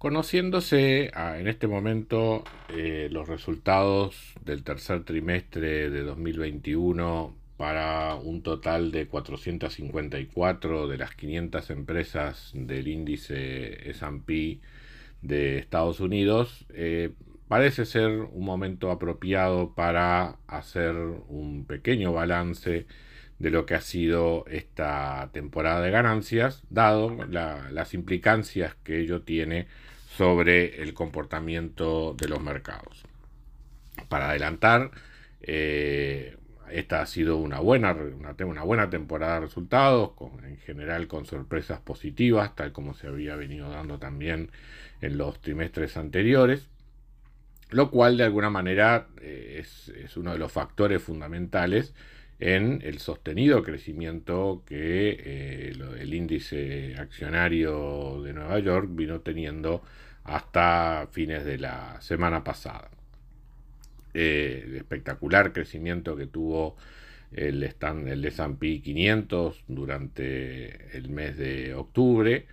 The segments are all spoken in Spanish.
Conociéndose ah, en este momento eh, los resultados del tercer trimestre de 2021 para un total de 454 de las 500 empresas del índice SP de Estados Unidos, eh, parece ser un momento apropiado para hacer un pequeño balance de lo que ha sido esta temporada de ganancias, dado las implicancias que ello tiene sobre el comportamiento de los mercados. Para adelantar, eh, esta ha sido una buena, una, buena temporada de resultados, en general con sorpresas positivas, tal como se había venido dando también en los trimestres anteriores, lo cual de alguna manera eh, es, uno de los factores fundamentales en el sostenido crecimiento que eh, el índice accionario de Nueva York vino teniendo hasta fines de la semana pasada. Eh, el espectacular crecimiento que tuvo el, stand, el S&P 500 durante el mes de octubre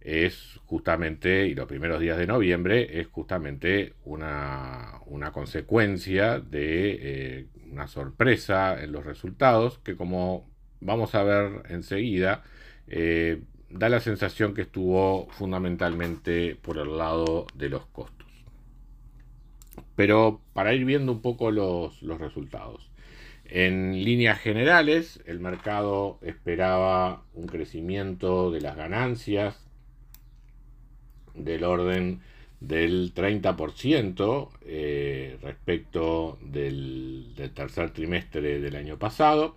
es justamente, y los primeros días de noviembre, es justamente una, consecuencia de eh, una sorpresa en los resultados que como vamos a ver enseguida, eh, da la sensación que estuvo fundamentalmente por el lado de los costos. Pero para ir viendo un poco los, los resultados. En líneas generales, el mercado esperaba un crecimiento de las ganancias del orden del 30% eh, respecto del, tercer trimestre del año pasado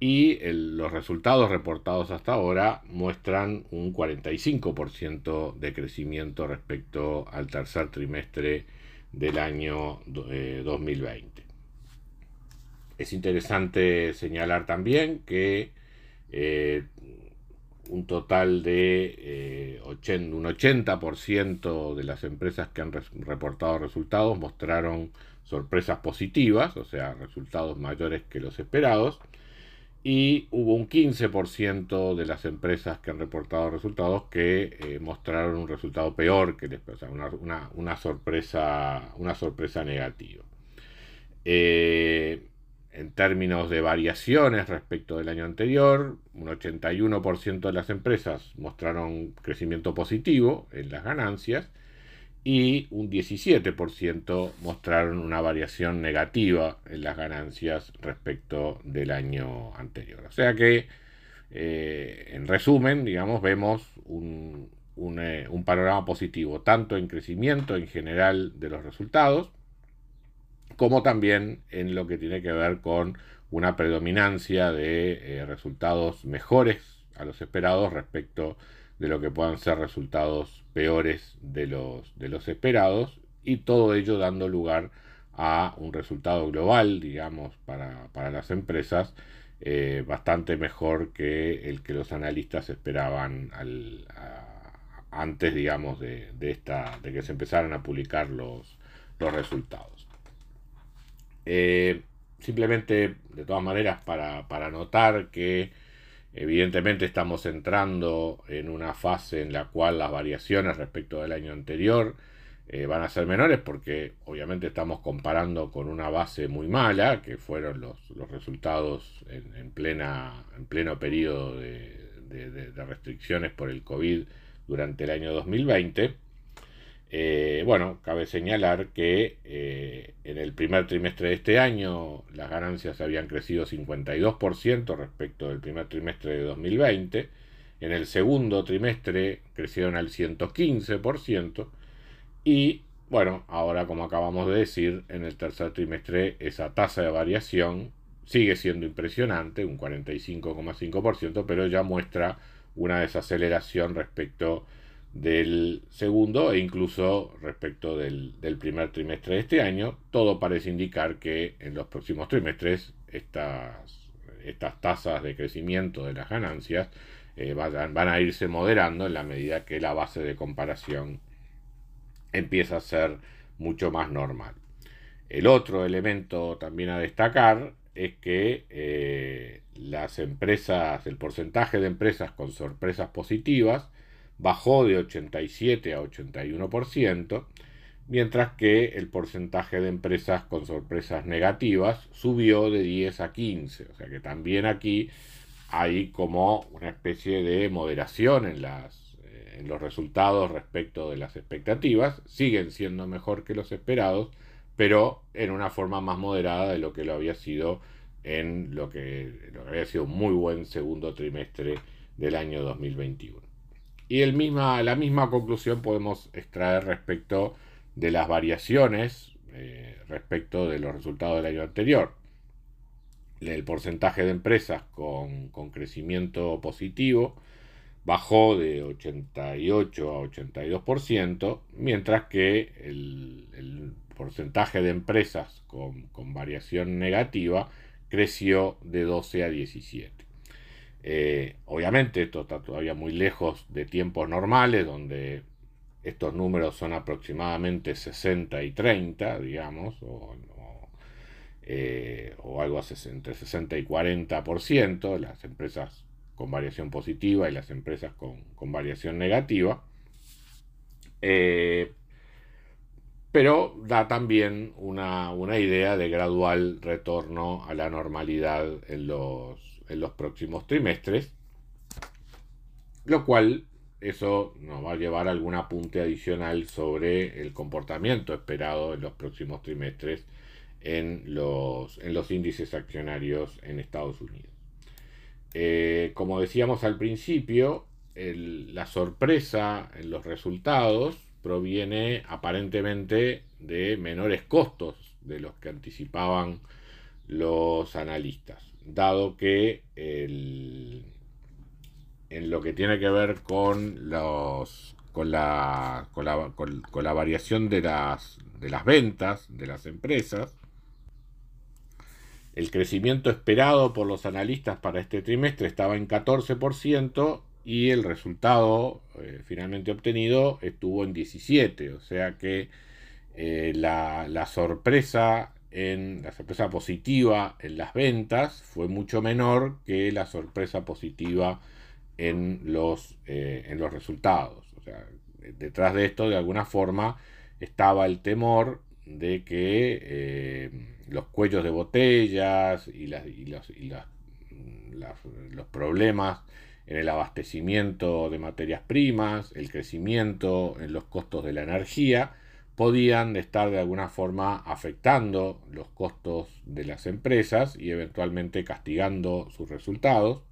y los resultados reportados hasta ahora muestran un 45% de crecimiento respecto al tercer trimestre del año 2020. Eh, es interesante señalar también que eh, un total de eh, un 80% de las empresas que han reportado resultados mostraron sorpresas positivas, o sea, resultados mayores que los esperados, y hubo un 15% de las empresas que han reportado resultados que eh, mostraron un resultado peor que les, o una, una, sorpresa, una sorpresa negativa. Eh, en términos de variaciones respecto del año anterior, un 81% de las empresas mostraron crecimiento positivo en las ganancias y un 17% mostraron una variación negativa en las ganancias respecto del año anterior. O sea que, eh, en resumen, digamos, vemos un, eh, un panorama positivo tanto en crecimiento en general de los resultados, como también en lo que tiene que ver con una predominancia de eh, resultados mejores a los esperados respecto de lo que puedan ser resultados peores de los, de los esperados y todo ello dando lugar a un resultado global, digamos, para, las empresas eh, bastante mejor que el que los analistas esperaban antes, digamos, de, esta, de que se empezaran a publicar los, los resultados. Eh, simplemente, de todas maneras, para, notar que evidentemente estamos entrando en una fase en la cual las variaciones respecto del año anterior eh, van a ser menores porque obviamente estamos comparando con una base muy mala, que fueron los, resultados en, plena, en pleno periodo de restricciones por el COVID durante el año 2020. Eh, bueno, cabe señalar que eh, en el primer trimestre de este año las ganancias habían crecido 52% respecto del primer trimestre de 2020. En el segundo trimestre crecieron al 115%. Y bueno, ahora como acabamos de decir, en el tercer trimestre esa tasa de variación sigue siendo impresionante, un 45,5%, pero ya muestra una desaceleración respecto del segundo e incluso respecto del, primer trimestre de este año. Todo parece indicar que en los próximos trimestres estas, estas tasas de crecimiento de las ganancias eh, van, van, a irse moderando en la medida que la base de comparación empieza a ser mucho más normal. El otro elemento también a destacar es que eh, las empresas, el porcentaje de empresas con sorpresas positivas bajó de 87 a 81%, mientras que el porcentaje de empresas con sorpresas negativas subió de 10 a 15. O sea que también aquí hay como una especie de moderación en, las, eh, en los resultados respecto de las expectativas. Siguen siendo mejor que los esperados, pero en una forma más moderada de lo que lo había sido en lo que, lo que había sido un muy buen segundo trimestre del año 2021. Y la misma conclusión podemos extraer respecto de las variaciones eh, respecto de los resultados del año anterior. El porcentaje de empresas con, crecimiento positivo bajó de 88 a 82%, mientras que el, porcentaje de empresas con, con variación negativa creció de 12 a 17. Eh, obviamente esto está todavía muy lejos de tiempos normales, donde estos números son aproximadamente 60 y 30, digamos, o, eh, algo entre 60 y 40%, las empresas con variación positiva y las empresas con, variación negativa. Eh, pero da también una, una, idea de gradual retorno a la normalidad en los, en los próximos trimestres, lo cual eso nos va a llevar a algún apunte adicional sobre el comportamiento esperado en los próximos trimestres en los, en los índices accionarios en Estados Unidos. Eh, como decíamos al principio, la sorpresa en los resultados proviene aparentemente de menores costos de los que anticipaban los analistas dado que en lo que tiene que ver con los con la, con la, con, la variación de las, de las ventas de las empresas, el crecimiento esperado por los analistas para este trimestre estaba en 14% y el resultado eh, finalmente obtenido estuvo en 17%. O sea que eh, la, la, sorpresa en la sorpresa positiva en las ventas fue mucho menor que la sorpresa positiva en los, eh, en los resultados. O sea, detrás de esto, de alguna forma, estaba el temor de que eh, los cuellos de botellas y, las, y, los, y los problemas en el abastecimiento de materias primas, el crecimiento en los costos de la energía, podían estar de alguna forma afectando los costos de las empresas y eventualmente castigando sus resultados,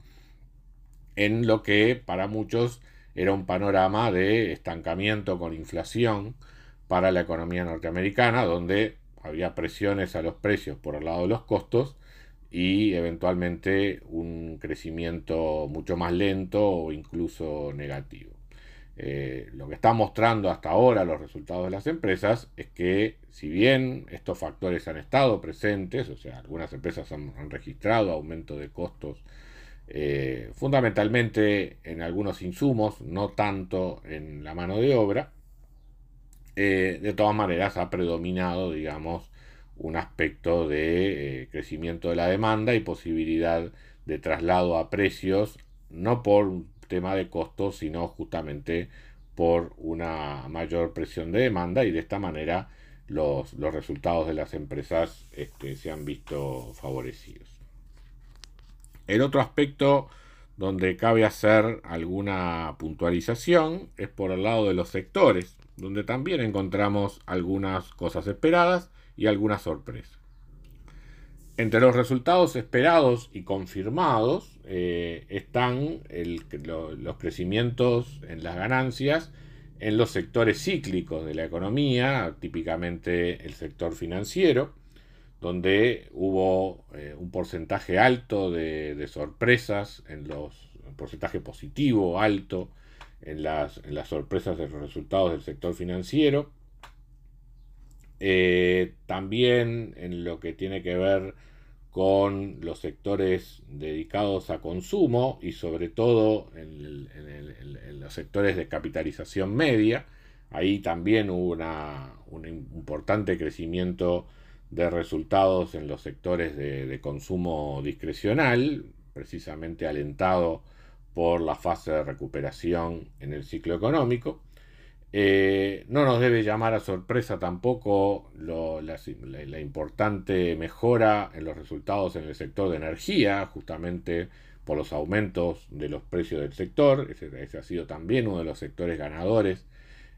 en lo que para muchos era un panorama de estancamiento con inflación para la economía norteamericana, donde había presiones a los precios por el lado de los costos y eventualmente un crecimiento mucho más lento o incluso negativo. Eh, lo que está mostrando hasta ahora los resultados de las empresas es que si bien estos factores han estado presentes, o sea, algunas empresas han, registrado aumento de costos eh, fundamentalmente en algunos insumos, no tanto en la mano de obra, eh, de todas maneras ha predominado, digamos, un aspecto de crecimiento de la demanda y posibilidad de traslado a precios, no por tema de costos, sino justamente por una mayor presión de demanda y de esta manera los, los resultados de las empresas este, se han visto favorecidos. El otro aspecto donde cabe hacer alguna puntualización es por el lado de los sectores, donde también encontramos algunas cosas esperadas y algunas sorpresas. Entre los resultados esperados y confirmados eh, están los crecimientos en las ganancias en los sectores cíclicos de la economía, típicamente el sector financiero, donde hubo eh, un porcentaje alto de, sorpresas en los porcentaje positivo alto en las, sorpresas de los resultados del sector financiero. Eh, también en lo que tiene que ver con los sectores dedicados a consumo y sobre todo en, los sectores de capitalización media. Ahí también hubo un importante crecimiento de resultados en los sectores de, consumo discrecional, precisamente alentado por la fase de recuperación en el ciclo económico. Eh, no nos debe llamar a sorpresa tampoco la, importante mejora en los resultados en el sector de energía, justamente por los aumentos de los precios del sector. Ese, ha sido también uno de los sectores ganadores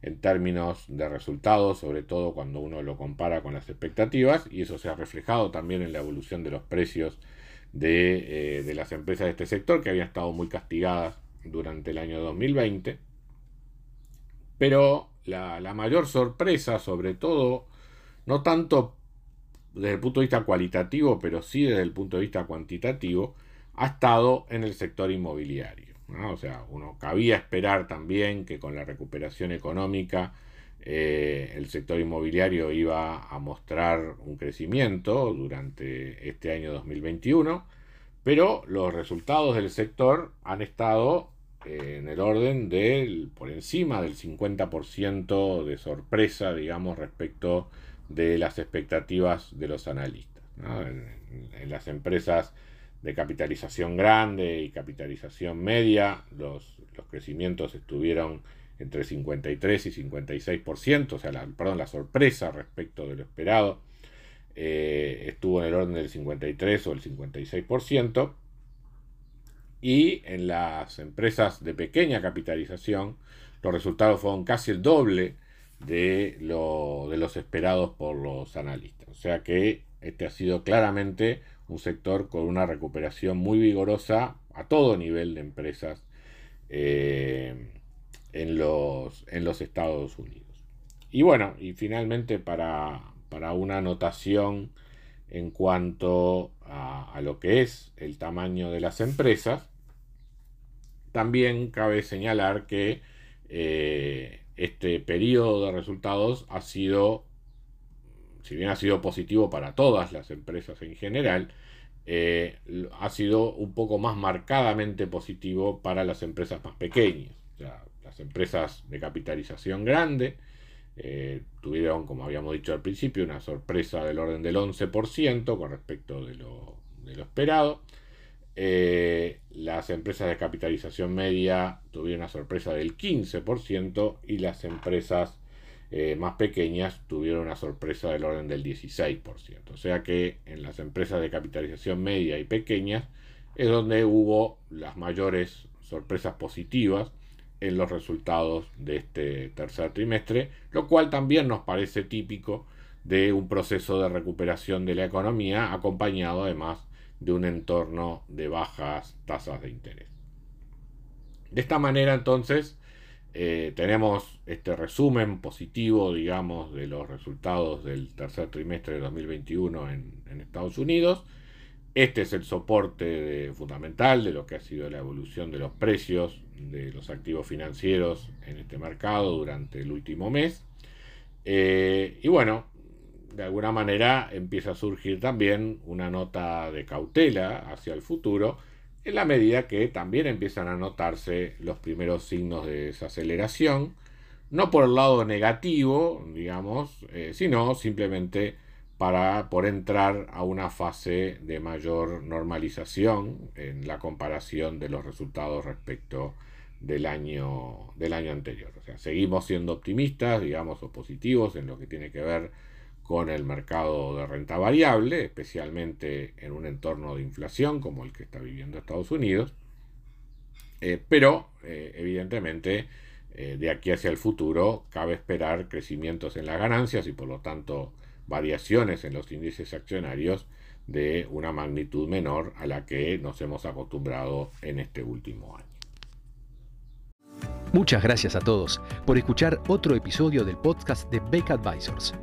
en términos de resultados, sobre todo cuando uno lo compara con las expectativas, y eso se ha reflejado también en la evolución de los precios de, eh, de las empresas de este sector, que habían estado muy castigadas durante el año 2020. Pero la, mayor sorpresa, sobre todo, no tanto desde el punto de vista cualitativo, pero sí desde el punto de vista cuantitativo, ha estado en el sector inmobiliario. O sea, uno cabía esperar también que con la recuperación económica eh, el sector inmobiliario iba a mostrar un crecimiento durante este año 2021, pero los resultados del sector han estado en el orden del por encima del 50% de sorpresa, digamos, respecto de las expectativas de los analistas. En, las empresas de capitalización grande y capitalización media, los, crecimientos estuvieron entre 53 y 56%, o sea, la, perdón, la sorpresa respecto de lo esperado eh, estuvo en el orden del 53 o el 56%, y en las empresas de pequeña capitalización los resultados fueron casi el doble de, lo, de los esperados por los analistas. O sea que este ha sido claramente un sector con una recuperación muy vigorosa a todo nivel de empresas eh, en, los, en los Estados Unidos. Y bueno, y finalmente para, para una anotación en cuanto a, lo que es el tamaño de las empresas, también cabe señalar que eh, este periodo de resultados ha sido, si bien ha sido positivo para todas las empresas en general, eh, ha sido un poco más marcadamente positivo para las empresas más pequeñas. las empresas de capitalización grande eh, tuvieron, como habíamos dicho al principio, una sorpresa del orden del 11% con respecto de lo, esperado. Eh, las empresas de capitalización media tuvieron una sorpresa del 15% y las empresas eh, más pequeñas tuvieron una sorpresa del orden del 16%. O sea que en las empresas de capitalización media y pequeñas es donde hubo las mayores sorpresas positivas en los resultados de este tercer trimestre, lo cual también nos parece típico de un proceso de recuperación de la economía acompañado además de un entorno de bajas tasas de interés. De esta manera entonces eh, tenemos este resumen positivo, digamos, de los resultados del tercer trimestre de 2021 en, en Estados Unidos. Este es el soporte fundamental de lo que ha sido la evolución de los precios de los activos financieros en este mercado durante el último mes. Eh, y bueno, de alguna manera empieza a surgir también una nota de cautela hacia el futuro, en la medida que también empiezan a notarse los primeros signos de desaceleración, no por el lado negativo, digamos, eh, sino simplemente para por entrar a una fase de mayor normalización en la comparación de los resultados respecto del año, del año anterior. O sea, seguimos siendo optimistas, digamos, o positivos en lo que tiene que ver con el mercado de renta variable, especialmente en un entorno de inflación como el que está viviendo Estados Unidos. Eh, pero, eh, evidentemente, eh, de aquí hacia el futuro cabe esperar crecimientos en las ganancias y por lo tanto variaciones en los índices accionarios de una magnitud menor a la que nos hemos acostumbrado en este último año. Muchas gracias a todos por escuchar otro episodio del podcast de Beck Advisors.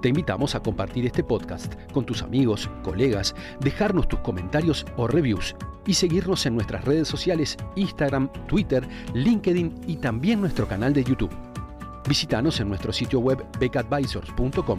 Te invitamos a compartir este podcast con tus amigos, colegas, dejarnos tus comentarios o reviews y seguirnos en nuestras redes sociales Instagram, Twitter, LinkedIn y también nuestro canal de YouTube. Visítanos en nuestro sitio web becadvisors.com